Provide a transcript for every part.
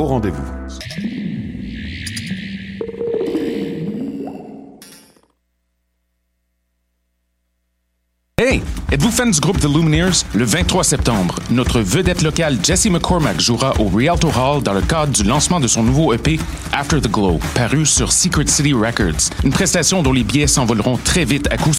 au rendez-vous. Hey, êtes-vous fan du groupe The Lumineers? Le 23 septembre, notre vedette locale Jesse McCormack jouera au Rialto Hall dans le cadre du lancement de son nouveau EP After the Glow, paru sur Secret City Records. Une prestation dont les billets s'envoleront très vite à cause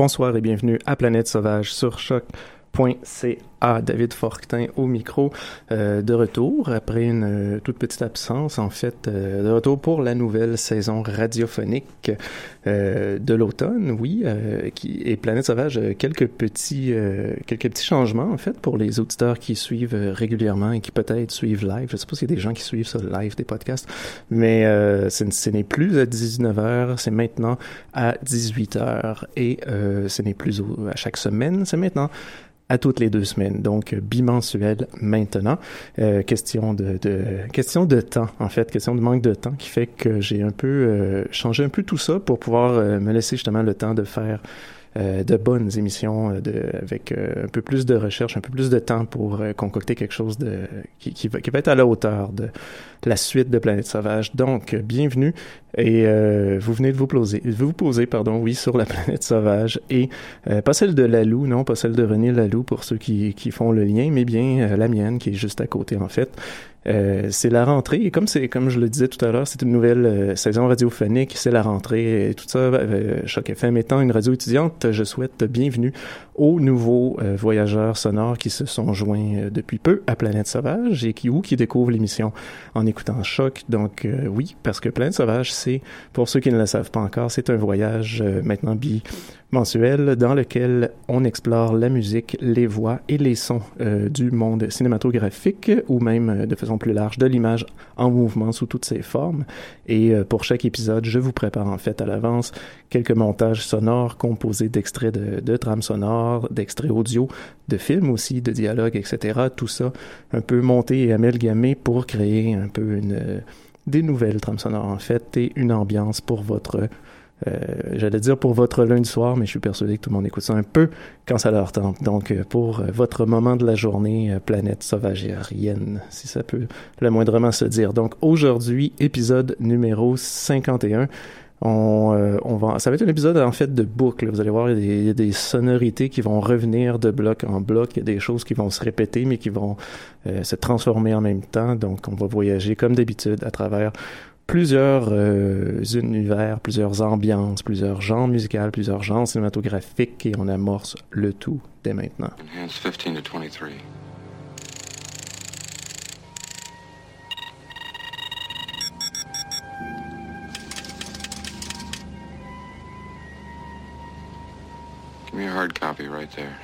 Bonsoir et bienvenue à Planète Sauvage sur David Fortin au micro, euh, de retour après une euh, toute petite absence, en fait, euh, de retour pour la nouvelle saison radiophonique de l'automne, oui, qui est Planète Sauvage, quelques petits, quelques petits changements, en fait, pour les auditeurs qui suivent régulièrement et qui peut-être suivent live. Je sais pas s'il y a des gens qui suivent ça live, des podcasts, mais ce n'est plus à 19h, c'est maintenant à 18h et ce n'est plus à chaque semaine, c'est maintenant à toutes les deux semaines, donc bimensuel maintenant. Euh, question de, de, question de temps, en fait, question de manque de temps qui fait que j'ai un peu euh, changé un peu tout ça pour pouvoir euh, me laisser justement le temps de faire de bonnes émissions euh, de, avec euh, un peu plus de recherche, un peu plus de temps pour concocter quelque chose de qui, qui, va, qui va être à la hauteur de la suite de Planète Sauvage. Donc, bienvenue et vous venez de vous poser, vous poser, pardon, oui, sur la Planète Sauvage et pas celle de Lalou, non, pas celle de René Lalou pour ceux qui, qui font le lien, mais bien la mienne qui est juste à côté en fait. Euh, c'est la rentrée et comme c'est comme je le disais tout à l'heure, c'est une nouvelle euh, saison radiophonique, c'est la rentrée et tout ça. Euh, Choc FM étant une radio étudiante, je souhaite bienvenue aux nouveaux euh, voyageurs sonores qui se sont joints depuis peu à Planète Sauvage et qui ou qui découvrent l'émission en écoutant Choc. Donc oui, parce que Planète Sauvage, c'est pour ceux qui ne le savent pas encore, c'est un voyage maintenant bi mensuel dans lequel on explore la musique, les voix et les sons euh, du monde cinématographique ou même euh, de façon plus large de l'image en mouvement sous toutes ses formes. Et euh, pour chaque épisode, je vous prépare en fait à l'avance quelques montages sonores composés d'extraits de, de trames sonores, d'extraits audio, de films aussi, de dialogues, etc. Tout ça un peu monté et amalgamé pour créer un peu une des nouvelles trames sonores en fait et une ambiance pour votre euh, j'allais dire pour votre lundi soir, mais je suis persuadé que tout le monde écoute ça un peu quand ça leur tente. Donc, euh, pour euh, votre moment de la journée, planète sauvage sauvagérienne, si ça peut le moindrement se dire. Donc, aujourd'hui, épisode numéro 51. On, on va, ça va être un épisode en fait de boucle. Vous allez voir, il y, a des, sonorités qui vont revenir de bloc en bloc. Il y a des choses qui vont se répéter, mais qui vont se transformer en même temps. Donc, on va voyager comme d'habitude à travers plusieurs euh, univers, plusieurs ambiances, plusieurs genres musicaux, plusieurs genres cinématographiques et on amorce le tout dès maintenant. Enhance 15 to 23. Give me a hard copy right there.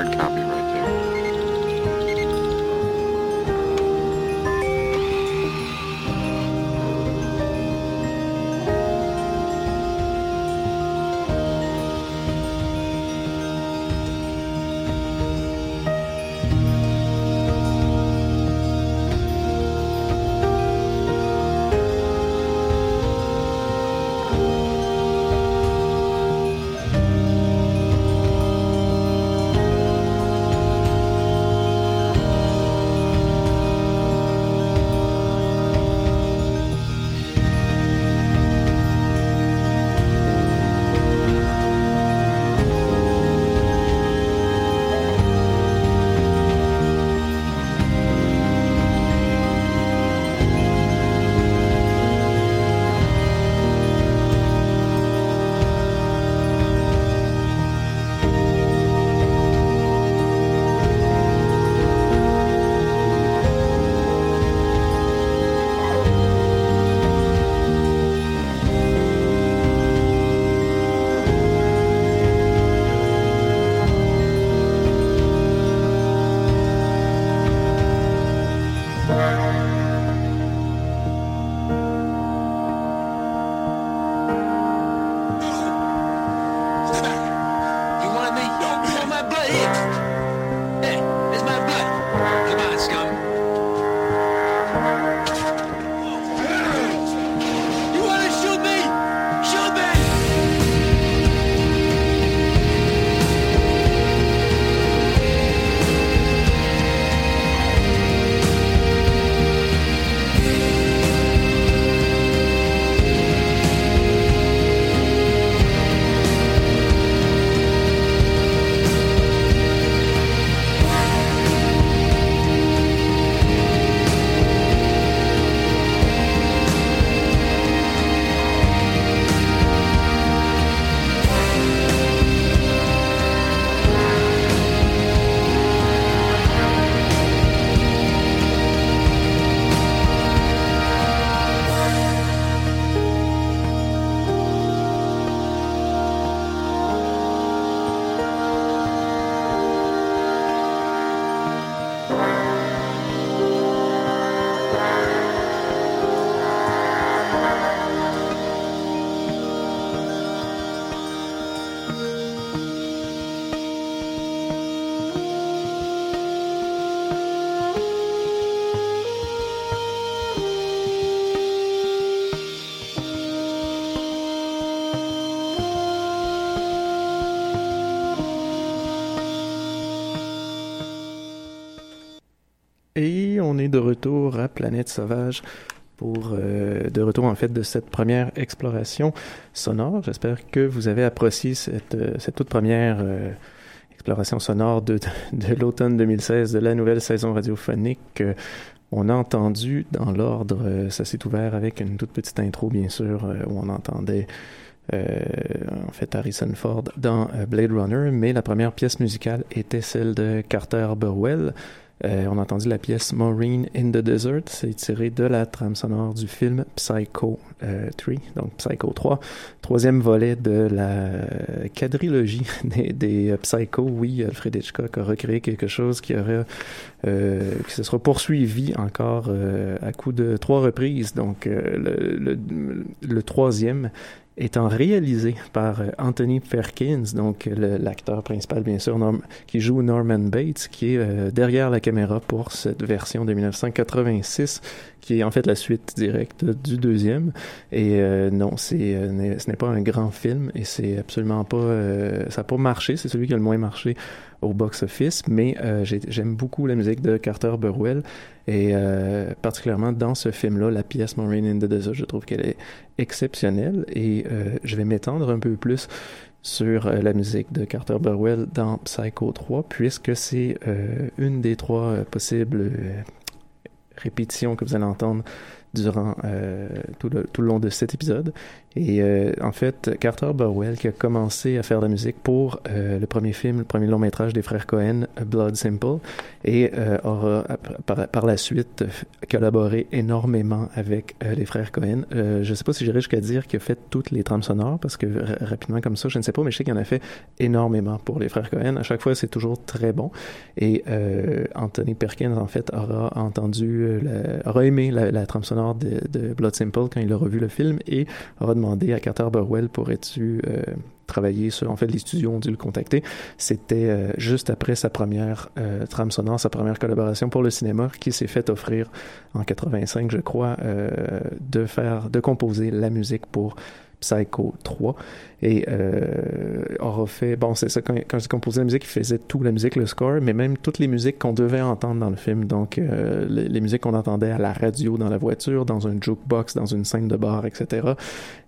Hard copy de retour à Planète Sauvage pour euh, de retour en fait de cette première exploration sonore. J'espère que vous avez apprécié cette, euh, cette toute première euh, exploration sonore de, de l'automne 2016 de la nouvelle saison radiophonique. On a entendu dans l'ordre, ça s'est ouvert avec une toute petite intro bien sûr où on entendait en fait Harrison Ford dans Blade Runner, mais la première pièce musicale était celle de Carter Burwell. Euh, on a entendu la pièce Maureen in the Desert, c'est tiré de la trame sonore du film Psycho euh, 3, donc Psycho 3, troisième volet de la quadrilogie des, des euh, Psycho. Oui, Alfred Hitchcock a recréé quelque chose qui aurait euh, qui se sera poursuivi encore euh, à coup de trois reprises. Donc euh, le, le, le troisième étant réalisé par euh, Anthony Perkins, donc le- l'acteur principal bien sûr, qui joue Norman Bates, qui est euh, derrière la caméra pour cette version de 1986, qui est en fait la suite directe du deuxième. Et euh, non, euh, ce n'est pas un grand film et c'est absolument pas, euh, ça n'a pas marché. C'est celui qui a le moins marché au box-office, mais euh, j'ai- j'aime beaucoup la musique de Carter Burwell et euh, particulièrement dans ce film-là, la pièce Maureen in the Desert, je trouve qu'elle est exceptionnelle et euh, je vais m'étendre un peu plus sur la musique de Carter Burwell dans Psycho 3 puisque c'est une des trois possibles répétitions que vous allez entendre durant tout, le, tout le long de cet épisode. Et euh, en fait, Carter Burwell qui a commencé à faire de la musique pour euh, le premier film, le premier long métrage des frères Cohen, Blood Simple, et euh, aura par, la suite collaboré énormément avec euh, les frères Cohen. Euh, je ne sais pas si j'irai jusqu'à dire qu'il a fait toutes les trames sonores, parce que rapidement comme ça, je ne sais pas, mais je sais qu'il en a fait énormément pour les frères Cohen. À chaque fois, c'est toujours très bon. Et euh, Anthony Perkins, en fait, aura entendu, aura aimé la, la trame sonore de, de, Blood Simple quand il a revu le film et aura demandé à Carter Burwell pourrais-tu euh, travailler sur en fait les studios ont dû le contacter. C'était euh, juste après sa première euh, trame sonore sa première collaboration pour le cinéma qui s'est fait offrir en 85 je crois euh, de faire de composer la musique pour Psycho 3 et euh, aura fait bon c'est ça quand, quand je composais la musique il faisait tout la musique le score mais même toutes les musiques qu'on devait entendre dans le film. Donc euh, les, musiques qu'on entendait à la radio dans la voiture dans un jukebox dans une scène de bar etc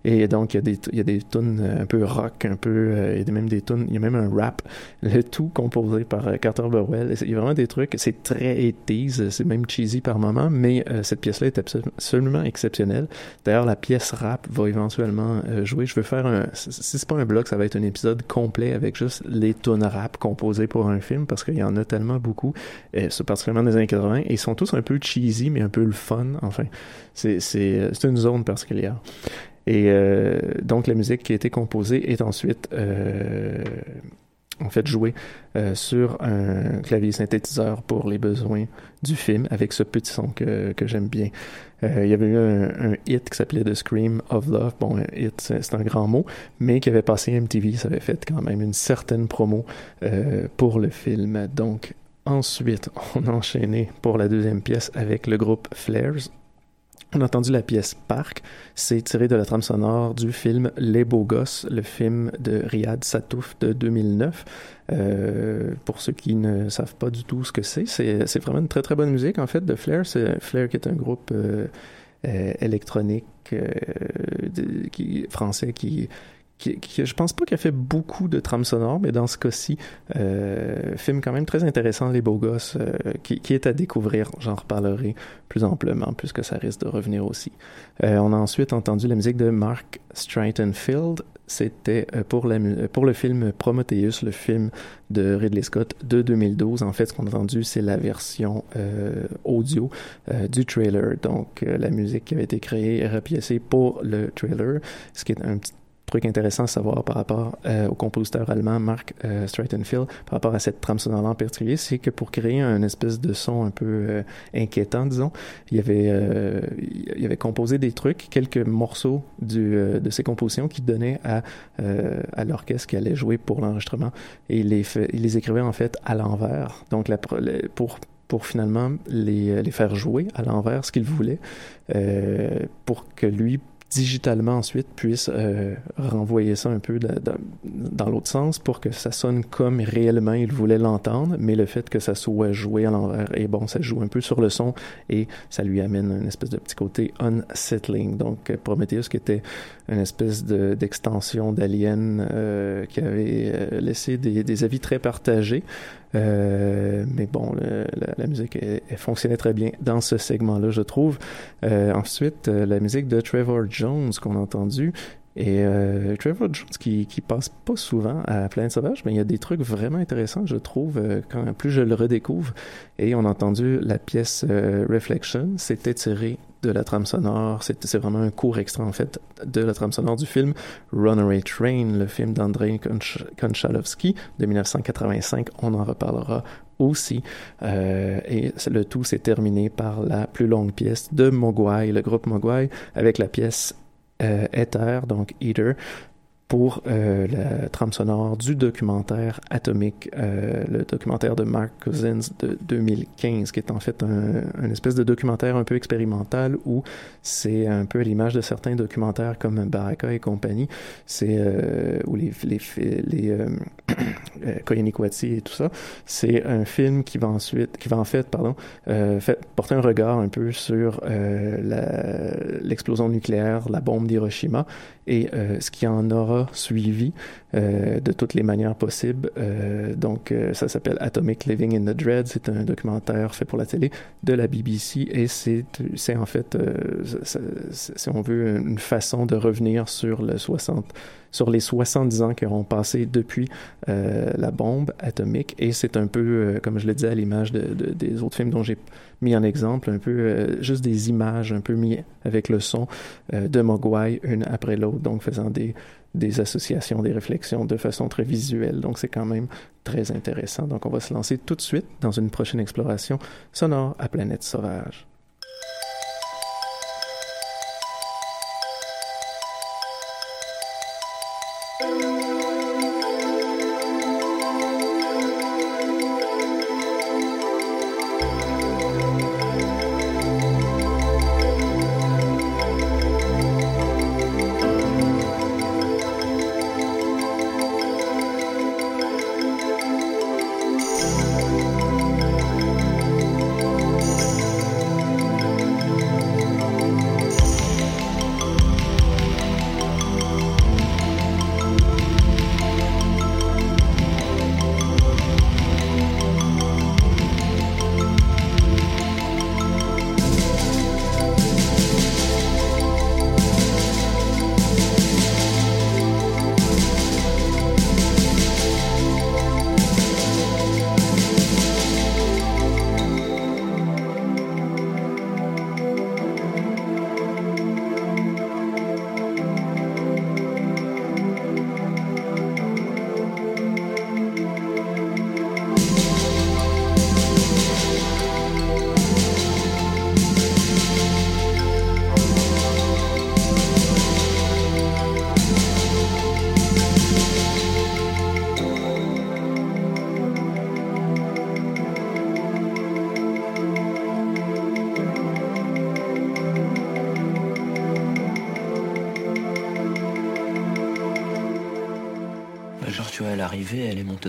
et donc il y a des il y a des tunes un peu rock un peu euh, il y a même des tunes il y a même un rap le tout composé par euh, Carter Burwell. Il y a vraiment des trucs c'est très 80s c'est même cheesy par moment mais euh, cette pièce là est absolument exceptionnelle. D'ailleurs la pièce rap va éventuellement euh, jouer. Je veux faire un si c'est pas un bloc, ça va être un épisode complet avec juste les tunes rap composées pour un film parce qu'il y en a tellement beaucoup, euh, c'est particulièrement des années 80, et ils sont tous un peu cheesy mais un peu le fun. Enfin, c'est c'est une zone particulière. Et euh, donc la musique qui a été composée est ensuite euh, en fait jouée euh, sur un clavier synthétiseur pour les besoins du film avec ce petit son que, que j'aime bien. Euh, il y avait eu un, hit qui s'appelait The Scream of Love. Bon, un hit, c'est un grand mot, mais qui avait passé MTV. Ça avait fait quand même une certaine promo euh, pour le film. Donc, ensuite, on a enchaîné pour la deuxième pièce avec le groupe Flares. On a entendu la pièce Parc, c'est tiré de la trame sonore du film Les Beaux Gosses, le film de Riyad Satouf de 2009. Euh, pour ceux qui ne savent pas du tout ce que c'est, c'est vraiment une très très bonne musique en fait de Flair. C'est Flair qui est un groupe euh, euh, électronique de, qui, français qui, qui, qui, je pense pas qu'il a fait beaucoup de trames sonores, mais dans ce cas-ci, euh, film quand même très intéressant, Les Beaux Gosses, euh, qui, est à découvrir. J'en reparlerai plus amplement, puisque ça risque de revenir aussi. Euh, on a ensuite entendu la musique de Mark Streitenfeld. C'était pour, le film Prometheus, le film de Ridley Scott de 2012. En fait, ce qu'on a entendu, c'est la version audio du trailer. Donc, la musique qui avait été créée et pour le trailer, ce qui est un petit truc intéressant à savoir par rapport euh, au compositeur allemand Mark euh, Streitenfeld, par rapport à cette trame sonore en particulier, c'est que pour créer un espèce de son un peu euh, inquiétant, disons, il avait, euh, il avait composé des trucs, quelques morceaux du, de ses compositions qu'il donnait à, à l'orchestre qui allait jouer pour l'enregistrement, et il les, fait, il les écrivait en fait à l'envers. Donc la, pour pour finalement les, les faire jouer à l'envers ce qu'il voulait pour que lui digitalement ensuite puisse euh, renvoyer ça un peu dans l'autre sens pour que ça sonne comme réellement il voulait l'entendre, mais le fait que ça soit joué à l'envers, et bon, ça joue un peu sur le son et ça lui amène une espèce de petit côté unsettling. Donc euh, Prometheus qui était une espèce de- d'extension d'Alien euh, qui avait laissé des avis très partagés. Euh, mais bon, la, musique elle, fonctionnait très bien dans ce segment-là, je trouve. Euh, ensuite, euh, la musique de Trevor Jones qu'on a entendu. Et Trevor Jones qui, passe pas souvent à Planète Sauvage, mais il y a des trucs vraiment intéressants, je trouve, quand plus je le redécouvre. Et on a entendu la pièce Reflection, c'était tiré de la trame sonore, c'est vraiment un court extrait en fait de la trame sonore du film Runaway Train, le film d'Andrei Konch- Konchalovsky de 1985. On en reparlera aussi. Euh, et le tout s'est terminé par la plus longue pièce de Mogwai, le groupe Mogwai, avec la pièce euh, Ether, donc Ether, pour euh, la trame sonore du documentaire Atomic, euh, le documentaire de Mark Cousins de 2015, qui est en fait un, un espèce de documentaire un peu expérimental où c'est un peu à l'image de certains documentaires comme Baraka et compagnie, c'est euh, ou les les les euh, et tout ça, c'est un film qui va ensuite qui va en fait pardon fait, porter un regard un peu sur l'explosion nucléaire, la bombe d'Hiroshima et ce qui en aura suivi euh, de toutes les manières possibles. Euh, donc, euh, ça s'appelle Atomic Living in the Dread. C'est un documentaire fait pour la télé de la BBC et c'est en fait, si on veut, une façon de revenir sur le 60 sur les 70 ans qui auront passé depuis la bombe atomique et c'est un peu, comme je le disais à l'image de, de- des autres films dont j'ai mis en exemple, un peu juste des images un peu mis avec le son de Mogwai une après l'autre, donc faisant des, des associations, des réflexions de façon très visuelle. Donc c'est quand même très intéressant. Donc on va se lancer tout de suite dans une prochaine exploration sonore à Planète Sauvage.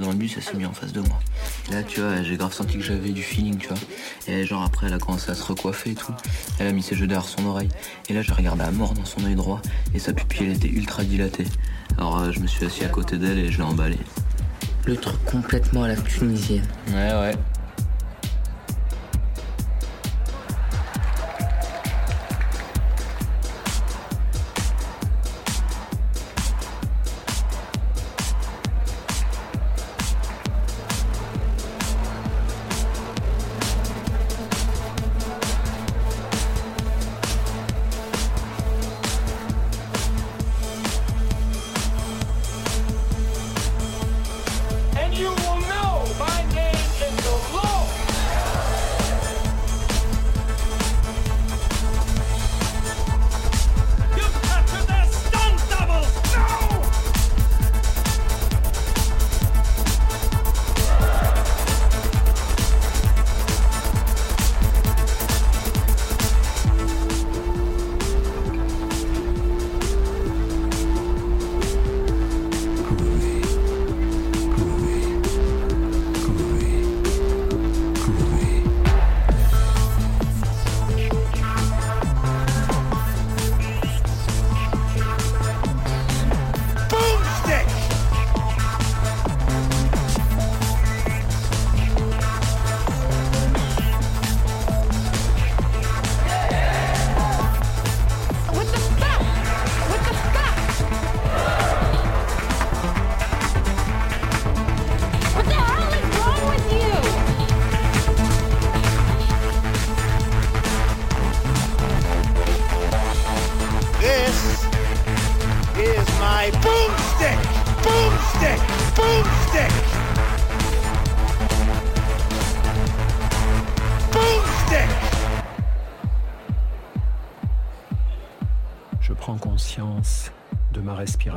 Dans le bus, elle s'est mise en face de moi. Là, tu vois, j'ai grave senti que j'avais du feeling, tu vois. Et genre, après, elle a commencé à se recoiffer et tout. Elle a mis ses jeux derrière son oreille. Et là, j'ai regardé à mort dans son œil droit. Et sa pupille, elle était ultra dilatée. Alors, euh, je me suis assis à côté d'elle et je l'ai emballée. Le truc complètement à la tunisienne. Ouais, ouais.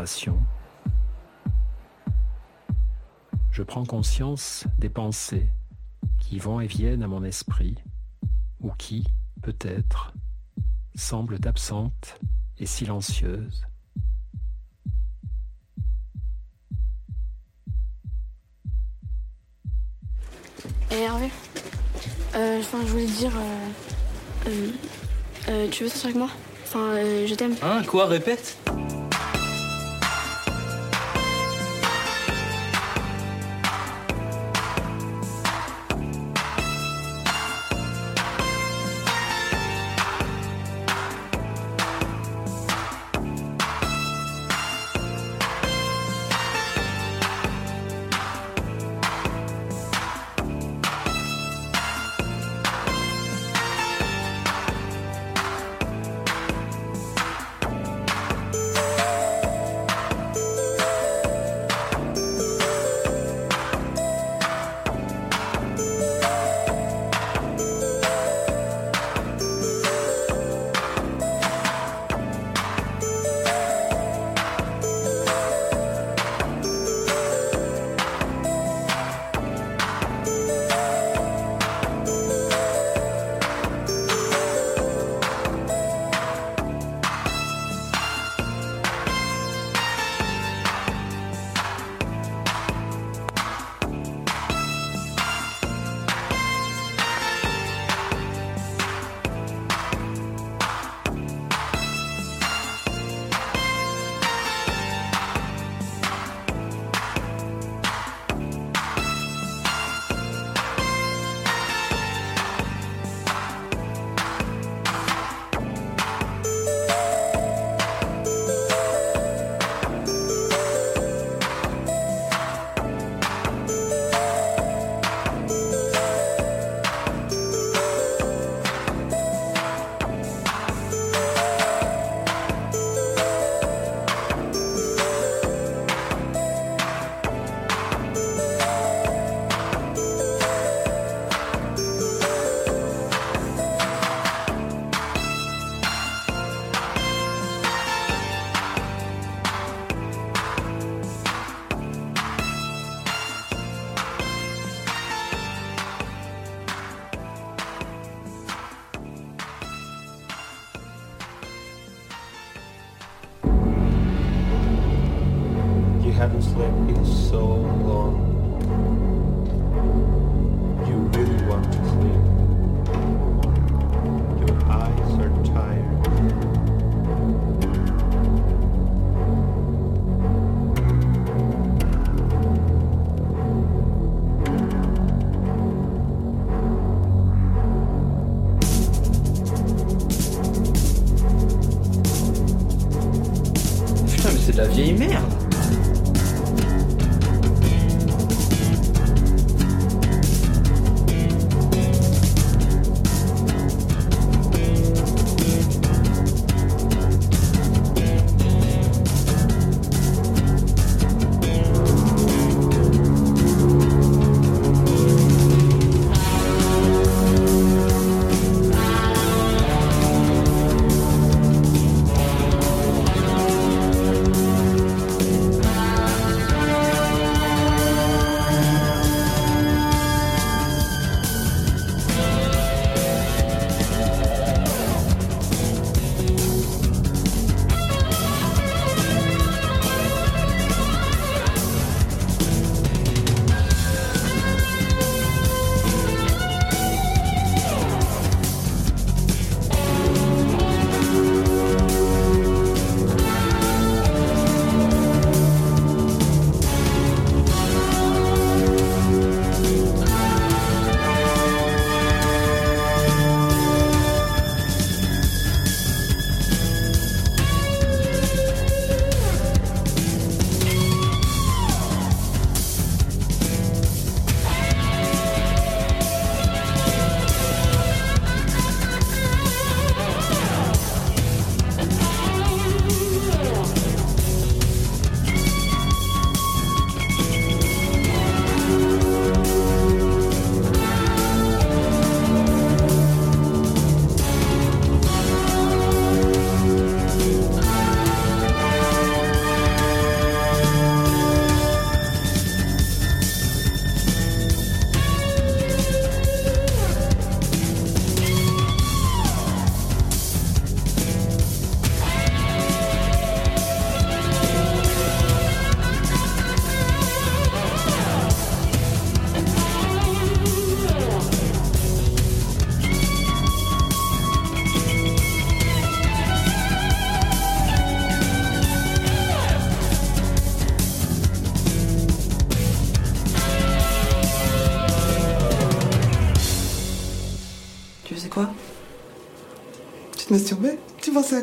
Respiration. Je prends conscience des pensées qui vont et viennent à mon esprit ou qui, peut-être, semblent absentes et silencieuses. Et Hervé, euh, enfin, je voulais te dire, euh, euh, euh, tu veux sortir avec moi? Enfin, euh, je t'aime. Hein, quoi, répète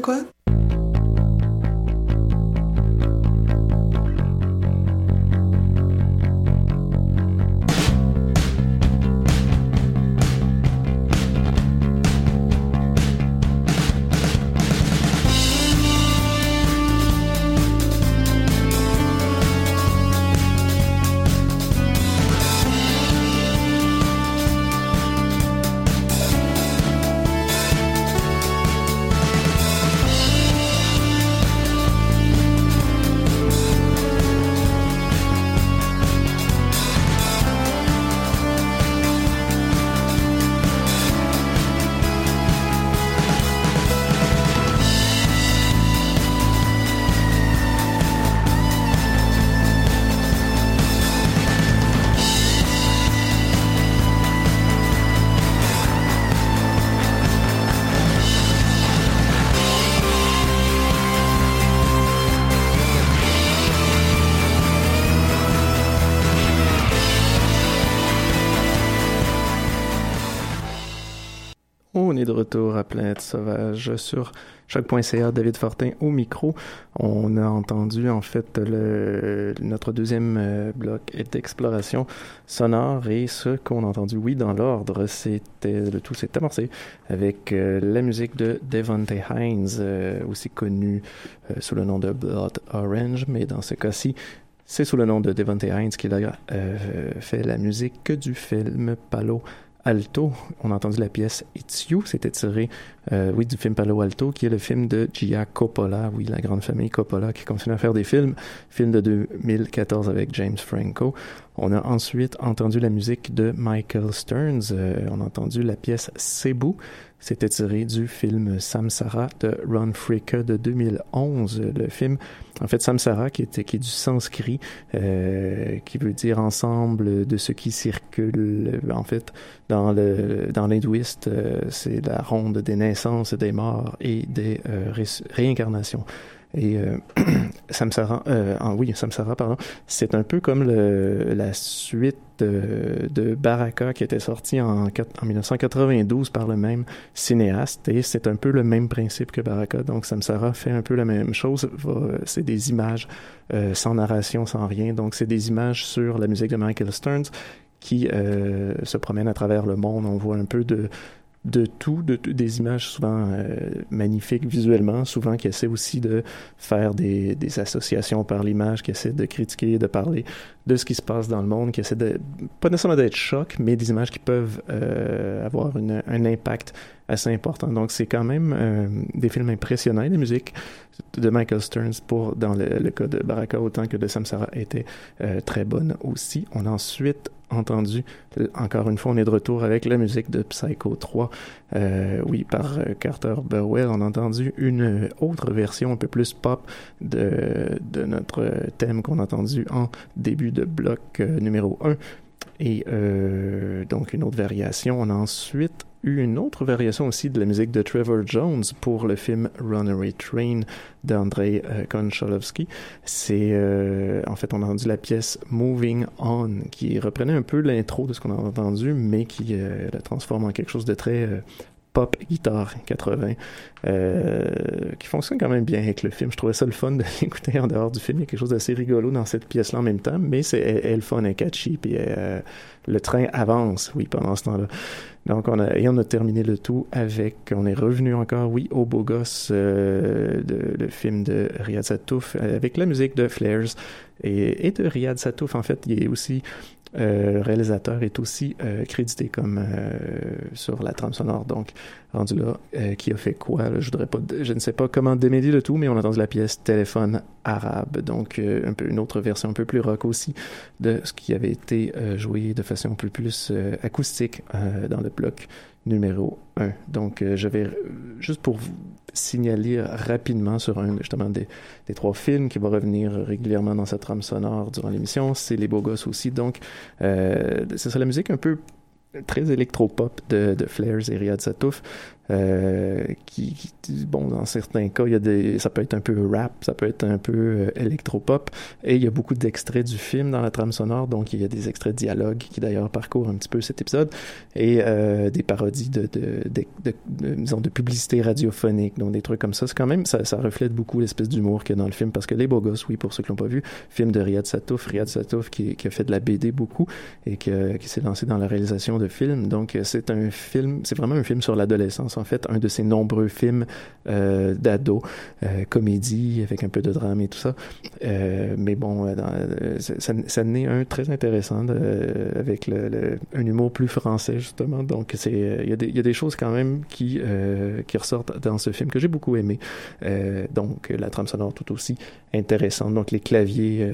quoi? On est de retour à Planète Sauvage sur choc.ca, David Fortin au micro. On a entendu en fait notre deuxième euh, bloc d'exploration sonore et ce qu'on a entendu, oui, dans l'ordre, c'était le tout s'est amorcé avec euh, la musique de Devonte Hines, euh, aussi connu sous le nom de Blood Orange, mais dans ce cas-ci, c'est sous le nom de Devonte Hines qu'il a fait la musique du film Palo Alto. On a entendu la pièce It's You, c'était tiré, euh, oui, du film Palo Alto, qui est le film de Gia Coppola, oui, la grande famille Coppola qui continue à faire des films, film de 2014 avec James Franco. On a ensuite entendu la musique de Michael Stearns, euh, on a entendu la pièce Cebu, c'était tiré du film Samsara de Ron Fricke de 2011. Le film, en fait, Samsara, qui, était, qui est du sanskrit, euh, qui veut dire ensemble de ce qui circule. En fait, dans le dans l'hindouiste, euh, c'est la ronde des naissances, des morts et des euh, ré réincarnations. Et euh, Samsara, euh, ah oui, pardon, c'est un peu comme la suite de, Baraka qui était sorti en, en 1992 par le même cinéaste. Et c'est un peu le même principe que Baraka. Donc Samsara fait un peu la même chose. C'est des images euh, sans narration, sans rien. Donc c'est des images sur la musique de Michael Stearns qui euh, se promènent à travers le monde. On voit un peu de de tout, de, de, des images souvent euh, magnifiques visuellement, souvent qui essaient aussi de faire des, associations par l'image, qui essaient de critiquer, de parler de ce qui se passe dans le monde, qui essaient de, pas nécessairement d'être choc, mais des images qui peuvent euh, avoir un impact assez important. Donc c'est quand même euh, des films impressionnants. La musique de Michael Stearns pour dans le, cas de Baraka autant que de Samsara était très bonne aussi. On ensuite entendu, encore une fois, on est de retour avec la musique de Psycho 3, euh, oui, par euh, Carter Burwell. On a entendu une autre version un peu plus pop de, de notre thème qu'on a entendu en début de bloc euh, numéro 1. Et donc une autre variation. On a ensuite eu une autre variation aussi de la musique de Trevor Jones pour le film Runaway Train d'Andrei euh, Konchalovsky. C'est euh, en fait on a entendu la pièce Moving On qui reprenait un peu l'intro de ce qu'on a entendu, mais qui euh, la transforme en quelque chose de très pop guitare 80 euh, qui fonctionne quand même bien avec le film. Je trouvais ça le fun de l'écouter en dehors du film. Il y a quelque chose d'assez rigolo dans cette pièce-là en même temps, mais c'est elle, fun et catchy. Puis le train avance, oui, pendant ce temps-là. Donc on a et on a terminé le tout avec, on est revenu encore, oui, au beau gosse euh, de le film de Riyad Satouf avec la musique de Flares et, et de Riyad Satouf. En fait, il est aussi euh, le réalisateur est aussi euh, crédité comme euh, sur la trame sonore. Donc, rendu là, euh, qui a fait quoi là, Je voudrais pas, je ne sais pas comment démêler le tout, mais on a entendu la pièce Téléphone arabe, donc euh, un peu une autre version un peu plus rock aussi de ce qui avait été euh, joué de façon un peu plus acoustique dans le bloc numéro 1. Donc, euh, je vais, juste pour vous signaler rapidement sur un, justement, des, des trois films qui va revenir régulièrement dans cette trame sonore durant l'émission, c'est Les Beaux Gosses aussi. Donc, euh, c'est la musique un peu très électropop de, de Flares et Riyad Satouf. Euh, qui, bon, dans certains cas, il y a des, ça peut être un peu rap, ça peut être un peu euh, électropop, et il y a beaucoup d'extraits du film dans la trame sonore, donc il y a des extraits de dialogue qui d'ailleurs parcourent un petit peu cet épisode, et euh, des parodies de, de, de, de, de, disons, de publicité radiophonique, donc des trucs comme ça. C'est quand même, ça, reflète beaucoup l'espèce d'humour qu'il y a dans le film, parce que Les Beaux Gosses, oui, pour ceux qui l'ont pas vu, film de Riyad Satouf, Riyad Satouf qui, a fait de la BD beaucoup, et qui s'est lancé dans la réalisation de films, donc c'est un film, c'est vraiment un film sur l'adolescence en fait, un de ses nombreux films euh, d'ado, euh, comédie avec un peu de drame et tout ça. Euh, mais bon, dans, ça, ça naît un très intéressant avec un humour plus français justement. Donc il y, a des, choses quand même qui ressortent dans ce film que j'ai beaucoup aimé. donc la trame sonore tout aussi intéressante. Donc les claviers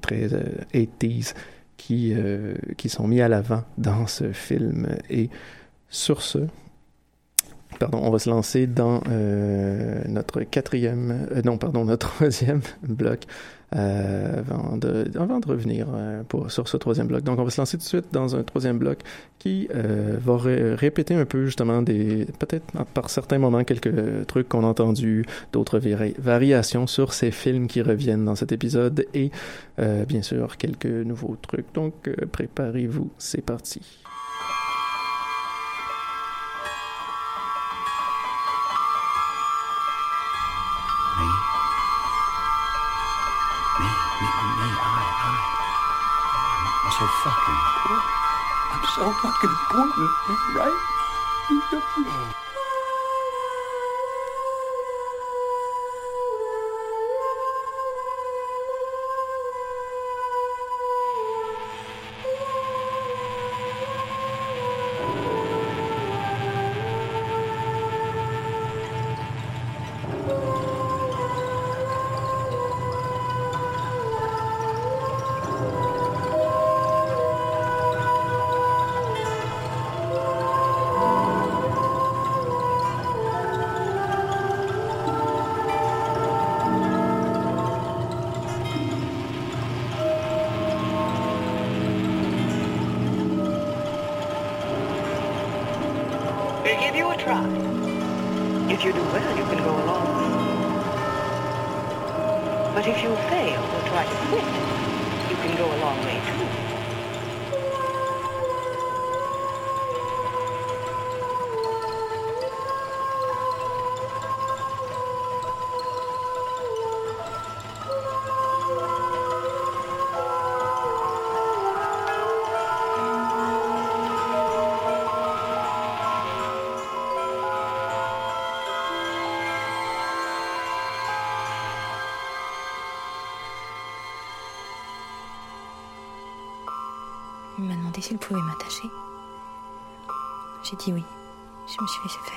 très 80s qui, euh, qui sont mis à l'avant dans ce film. Et sur ce, pardon, on va se lancer dans euh, notre quatrième, euh, non, pardon, notre troisième bloc euh, avant, de, avant de revenir euh, pour, sur ce troisième bloc. Donc, on va se lancer tout de suite dans un troisième bloc qui euh, va ré répéter un peu justement des, peut-être par certains moments quelques trucs qu'on a entendus, d'autres vari variations sur ces films qui reviennent dans cet épisode et bien sûr quelques nouveaux trucs. Donc, préparez-vous, c'est parti. So fucking important, right? S'il pouvait m'attacher. J'ai dit oui. Je me suis laissé faire.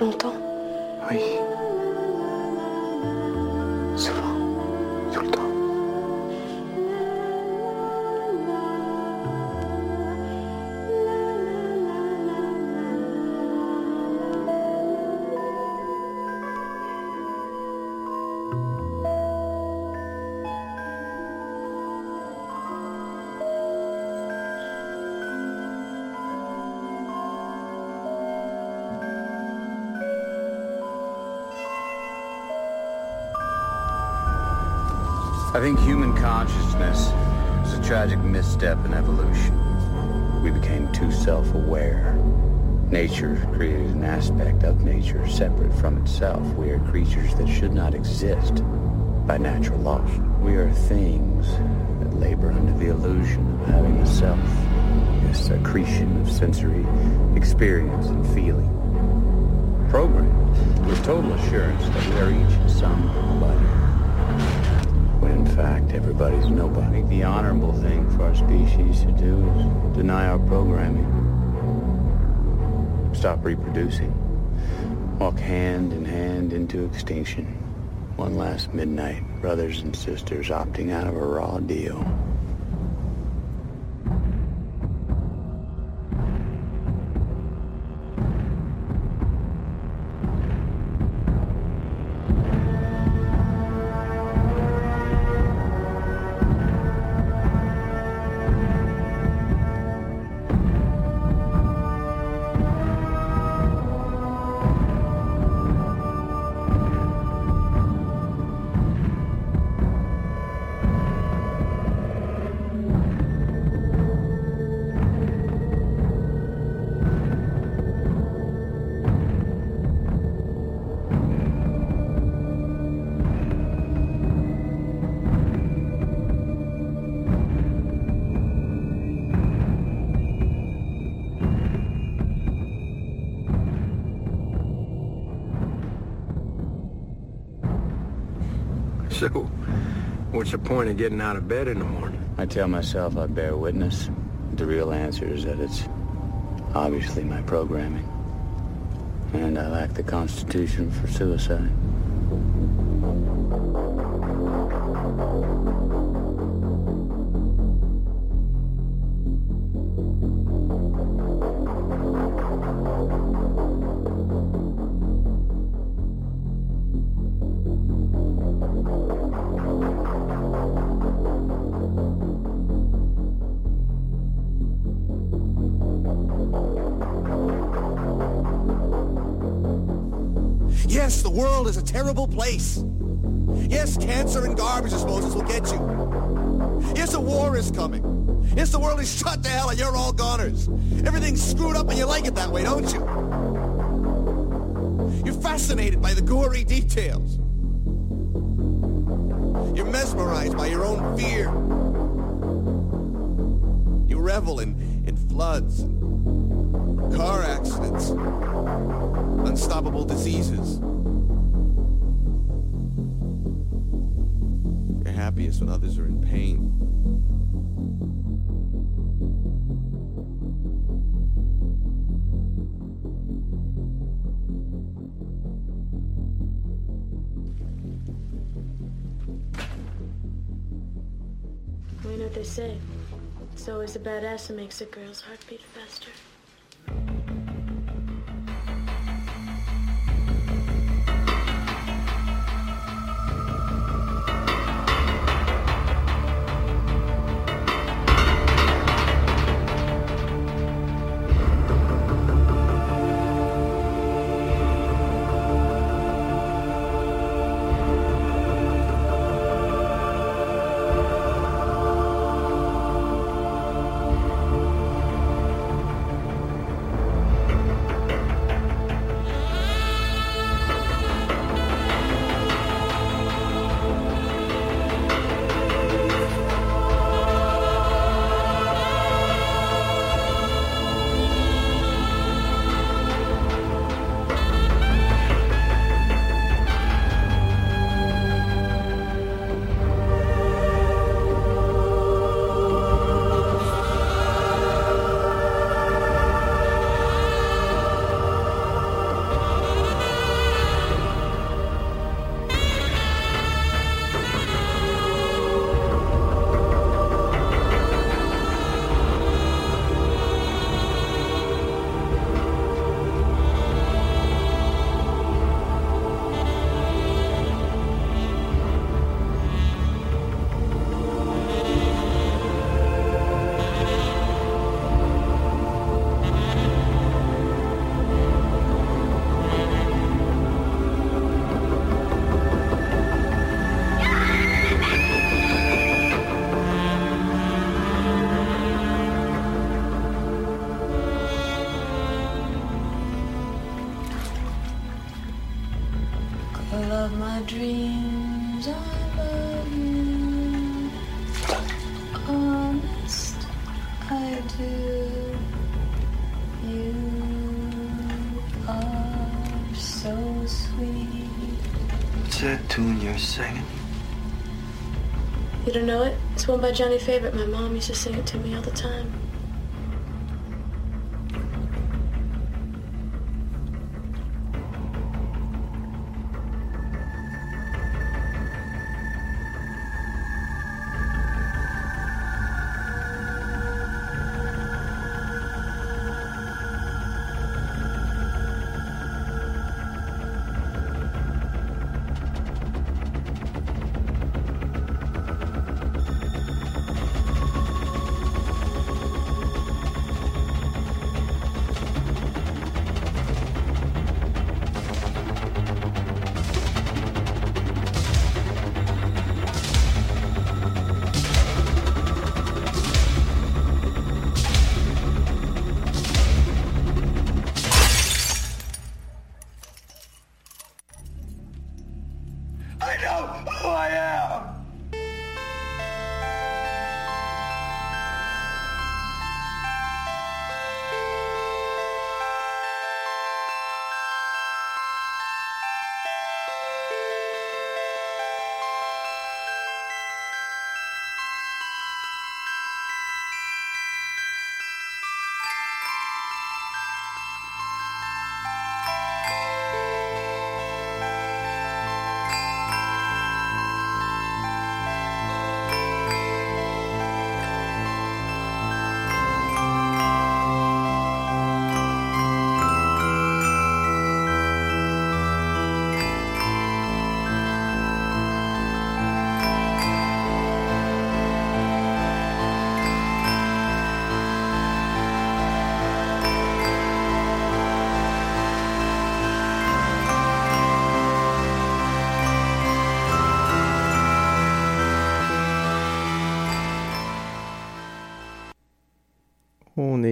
Longtemps Oui. Think human consciousness is a tragic misstep in evolution. We became too self-aware. Nature created an aspect of nature separate from itself. We are creatures that should not exist by natural law. We are things that labor under the illusion of having a self. This accretion of sensory experience and feeling. Programmed with total assurance that we are each somebody fact everybody's nobody. The honorable thing for our species to do is deny our programming. Stop reproducing. Walk hand in hand into extinction. One last midnight, brothers and sisters opting out of a raw deal. So, what's the point of getting out of bed in the morning? I tell myself I bear witness. The real answer is that it's obviously my programming. And I lack the constitution for suicide. Place. Yes, cancer and garbage disposals will get you. Yes, a war is coming. Yes, the world is shut to hell and you're all goners. Everything's screwed up and you like it that way, don't you? You're fascinated by the gory details. You're mesmerized by your own fear. You revel in, in floods, car accidents, unstoppable diseases. When others are in pain. You know what they say. It's always a badass that makes a girl's heart beat faster. My dreams, I love you. Honest, I do. You are so sweet. What's that tune you're singing? You don't know it? It's one by Johnny Favorite. My mom used to sing it to me all the time.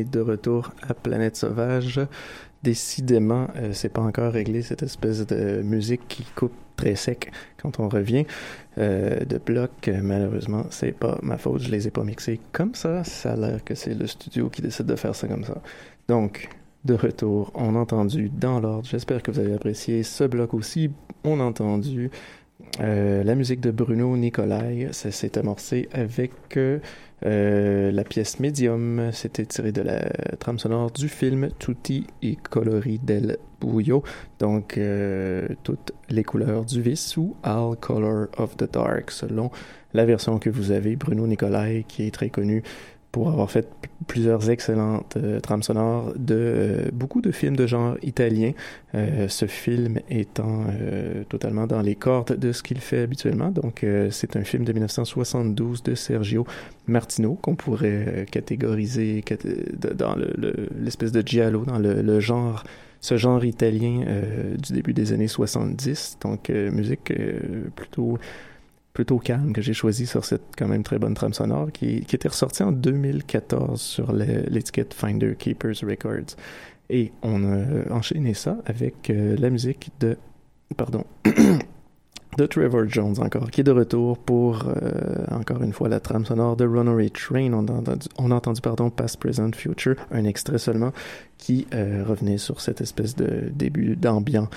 De retour à Planète Sauvage. Décidément, euh, c'est pas encore réglé cette espèce de musique qui coupe très sec quand on revient euh, de bloc. Euh, Malheureusement, c'est pas ma faute, je les ai pas mixés comme ça. Ça a l'air que c'est le studio qui décide de faire ça comme ça. Donc, de retour, on a entendu dans l'ordre. J'espère que vous avez apprécié ce bloc aussi. On a entendu euh, la musique de Bruno Nicolai. Ça s'est amorcé avec euh, la pièce Medium. C'était tiré de la trame sonore du film Tutti i colori del buio. Donc, euh, toutes les couleurs du vice ou All Color of the Dark, selon la version que vous avez. Bruno Nicolai, qui est très connu pour avoir fait plusieurs excellentes euh, trames sonores de euh, beaucoup de films de genre italien. Euh, ce film étant totalement dans les cordes de ce qu'il fait habituellement. Donc, c'est un film de 1972 de Sergio Martino qu'on pourrait catégoriser dans le- le- l'espèce de giallo, dans le, le genre ce genre italien du début des années 70. Donc, musique plutôt plutôt calme que j'ai choisi sur cette quand même très bonne trame sonore qui, qui était ressortie en 2014 sur l'étiquette Finder Keepers Records. Et on a enchaîné ça avec euh, la musique de pardon de Trevor Jones encore, qui est de retour pour euh, encore une fois la trame sonore de Runaway Train. On a entendu, pardon Past, Present, Future, un extrait seulement qui euh, revenait sur cette espèce de début d'ambiance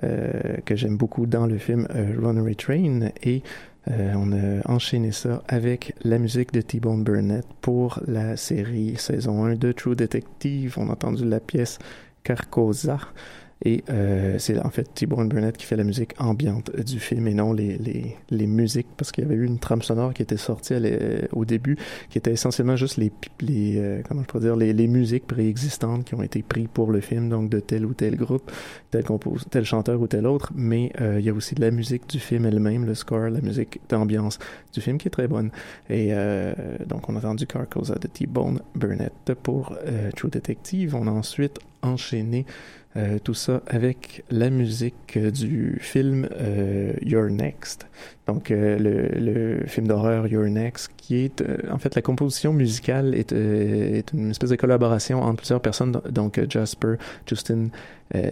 que j'aime beaucoup dans le film Runaway Train et euh, on a enchaîné ça avec la musique de T-Bone Burnett pour la série saison 1 de True Detective. On a entendu la pièce Carcosa. Et euh, c'est en fait T-Bone Burnett qui fait la musique ambiante du film et non les, les, les musiques, parce qu'il y avait eu une trame sonore qui était sortie l'e- au début, qui était essentiellement juste les, les euh, comment je pourrais dire, les, les musiques préexistantes qui ont été prises pour le film, donc de tel ou tel groupe, tel, compos tel chanteur ou tel autre, mais euh, il y a aussi de la musique du film elle-même, le score, la musique d'ambiance du film qui est très bonne. Et euh, donc on a entendu Carcosa de T-Bone Burnett pour euh, True Detective. On a ensuite enchaîné euh, tout ça avec la musique euh, du film euh, You're Next. Donc euh, le, film d'horreur You're Next, qui est en fait la composition musicale est, une espèce de collaboration entre plusieurs personnes, donc Jasper, Justin,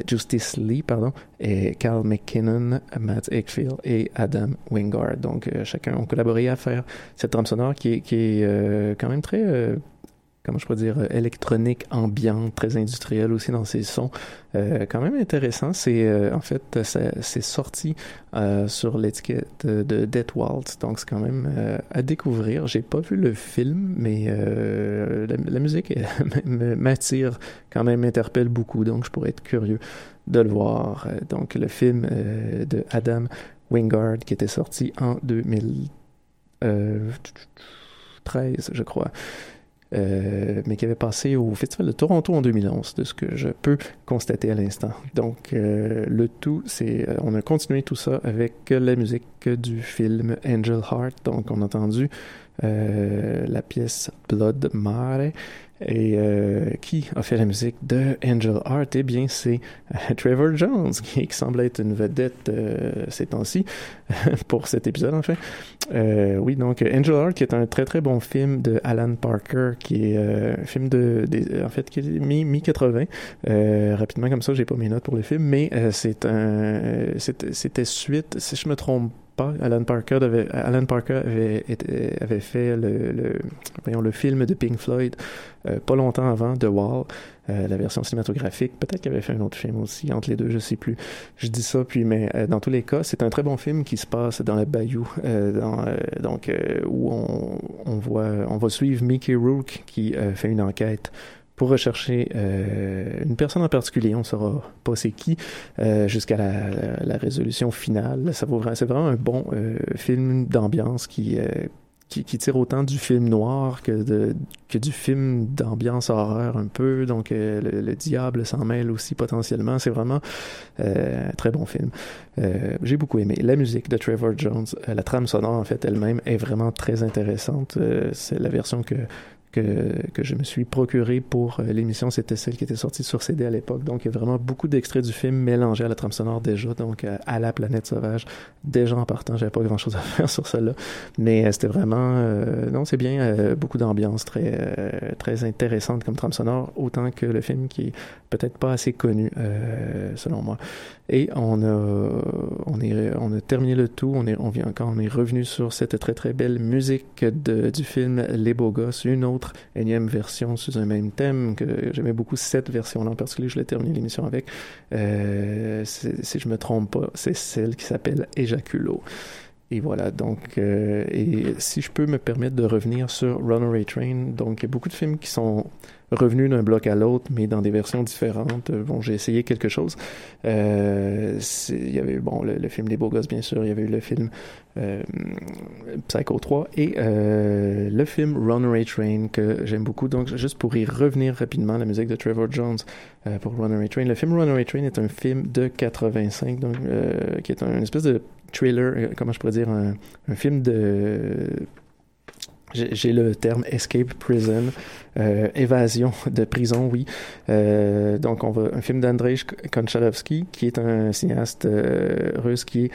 Justice Lee, pardon, et Carl McKinnon, Matt Eckfield et Adam Wingard. Donc chacun ont collaboré à faire cette trame sonore qui est, quand même très comment je pourrais dire, euh, électronique, ambiante, très industrielle aussi dans ses sons. Euh, quand même intéressant. C'est euh, en fait, c'est sorti sur l'étiquette de Death Waltz, donc c'est quand même à découvrir. J'ai pas vu le film, mais la, musique m'attire quand même, m'interpelle beaucoup, donc je pourrais être curieux de le voir. Donc le film de Adam Wingard qui était sorti en 2013, je crois. Euh, mais qui avait passé au Festival de Toronto en 2011, de ce que je peux constater à l'instant. Donc, euh, le tout, c'est, euh, on a continué tout ça avec la musique du film Angel Heart. Donc, on a entendu euh, la pièce Blood Mare. Et euh, qui a fait la musique de Angel Heart? Eh bien, c'est euh, Trevor Jones, qui, semble être une vedette euh, ces temps-ci, pour cet épisode, en fait. Oui, donc Angel Heart, qui est un très très bon film de Alan Parker, qui est un film de, en fait, qui est mi- mi-80. Euh, rapidement, comme ça, j'ai pas mes notes pour le film, mais c'est un, c'était suite, si je me trompe Alan Parker avait, Alan Parker avait, fait le, voyons, le film de Pink Floyd euh, pas longtemps avant, The Wall, euh, la version cinématographique. Peut-être qu'il avait fait un autre film aussi, entre les deux, je sais plus. Je dis ça, puis, mais euh, dans tous les cas, c'est un très bon film qui se passe dans le bayou, donc, où on, on, voit, on va suivre Mickey Rourke qui fait une enquête pour rechercher euh, une personne en particulier, on ne saura pas c'est qui, euh, jusqu'à la, résolution finale. Ça vaut c'est vraiment un bon euh, film d'ambiance qui, qui, tire autant du film noir que, que du film d'ambiance horreur un peu. Donc le, le diable s'en mêle aussi potentiellement. C'est vraiment un très bon film. J'ai beaucoup aimé. La musique de Trevor Jones, la trame sonore en fait elle-même est vraiment très intéressante. C'est la version que que, que je me suis procuré pour euh, l'émission. C'était celle qui était sortie sur CD à l'époque. Donc, il y a vraiment beaucoup d'extraits du film mélangés à la trame sonore déjà. Donc, euh, à la planète sauvage. Déjà en partant, j'avais pas grand chose à faire sur celle-là. Mais euh, c'était vraiment, euh, non, c'est bien, euh, beaucoup d'ambiance très, euh, très intéressante comme trame sonore, autant que le film qui est peut-être pas assez connu, selon moi. Et on a, on est, on a terminé le tout. On est, on vient encore, on est revenu sur cette très très belle musique du film Les Beaux Gosses, une autre énième version sous un même thème que j'aimais beaucoup cette version-là en particulier. Je l'ai terminé l'émission avec. Euh, si je me trompe pas, c'est celle qui s'appelle Ejaculo. Et voilà, donc, euh, et si je peux me permettre de revenir sur Runaway Train, donc il y a beaucoup de films qui sont revenus d'un bloc à l'autre, mais dans des versions différentes. Euh, Bon, j'ai essayé quelque chose. Euh, il y avait, bon, le, film Les Beaux Gosses, bien sûr, il y avait eu le film Psycho 3 et le film Runaway Train que j'aime beaucoup. Donc, juste pour y revenir rapidement, la musique de Trevor Jones pour Runaway Train. Le film Runaway Train est un film de 85, donc, qui est un, une espèce de thriller, euh, comment je pourrais dire, un, film de j'ai le terme escape prison, euh, évasion de prison, oui. Euh, donc, on va un film d'Andrei Konchalovsky, qui est un cinéaste euh, russe qui est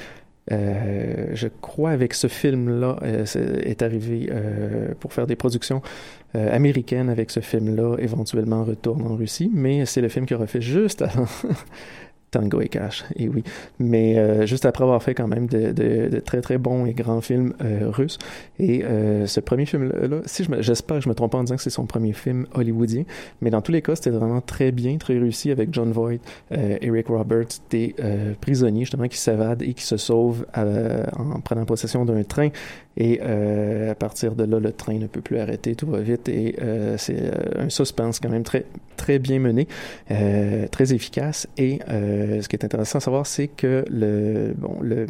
je crois avec ce film-là est arrivé pour faire des productions américaines avec ce film-là, éventuellement retourne en Russie, mais c'est le film qu'il aura fait juste avant Tango et Cash, et oui. Mais euh, juste après avoir fait quand même de, très très bons et grands films euh, russes. Et euh, ce premier film-là, si j'espère que je me trompe pas en disant que c'est son premier film hollywoodien, mais dans tous les cas, c'était vraiment très bien, très réussi avec John Voight, Eric Roberts, des prisonniers justement qui s'évadent et qui se sauvent en prenant possession d'un train. Et euh, à partir de là, le train ne peut plus arrêter, tout va vite. Et euh, c'est euh, un suspense quand même très, très bien mené, euh, très efficace. Et euh, ce qui est intéressant à savoir, c'est que le, bon, le,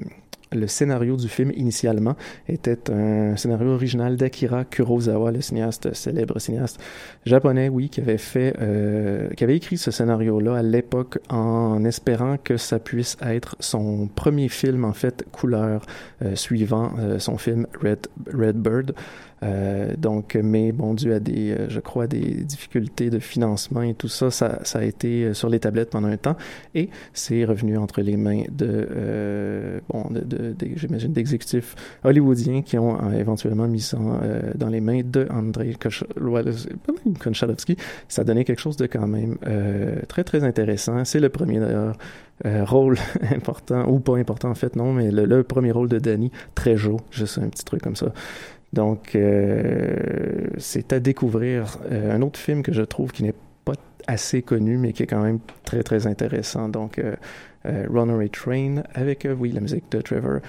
le scénario du film initialement était un scénario original d'Akira Kurosawa, le cinéaste célèbre cinéaste japonais, oui, qui avait fait, euh, qui avait écrit ce scénario-là à l'époque en espérant que ça puisse être son premier film en fait couleur euh, suivant euh, son film Red Red Bird. Euh, donc, mais bon, dû à des, euh, je crois, des difficultés de financement et tout ça, ça, ça a été euh, sur les tablettes pendant un temps et c'est revenu entre les mains de, euh, bon, de, de, j'imagine, d'exécutifs hollywoodiens qui ont éventuellement mis ça dans les mains de Andrei Konchalovsky. Ça donné quelque chose de quand même très, très intéressant. C'est le premier, d'ailleurs, rôle important, ou pas important en fait, non, mais le, premier rôle de Danny Trejo, juste un petit truc comme ça. Donc, euh, c'est à découvrir. Euh, un autre film que je trouve qui n'est pas assez connu, mais qui est quand même très, très intéressant. Donc, euh, Runaway Train avec, oui, la musique de Trevor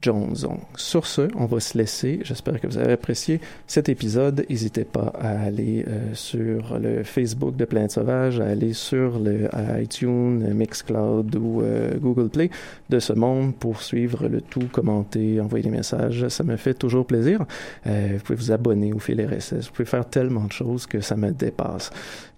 Jones. Donc, sur ce, on va se laisser. J'espère que vous avez apprécié cet épisode. N'hésitez pas à aller euh, sur le Facebook de Planète Sauvage, à aller sur le iTunes, Mixcloud ou euh, Google Play de ce monde pour suivre le tout, commenter, envoyer des messages. Ça me fait toujours plaisir. Euh, vous pouvez vous abonner au fil RSS. Vous pouvez faire tellement de choses que ça me dépasse.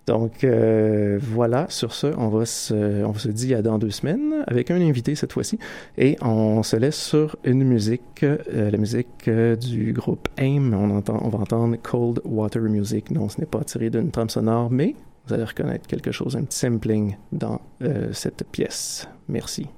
Donc euh, voilà, sur ce, on va se, on dit à dans deux semaines avec un invité cette fois-ci et on se laisse sur une musique, euh, la musique euh, du groupe AIM. On, entend, on va entendre Cold Water Music. Non, ce n'est pas tiré d'une trame sonore, mais vous allez reconnaître quelque chose, un petit sampling dans cette pièce. Merci.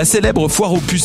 La célèbre foire aux puces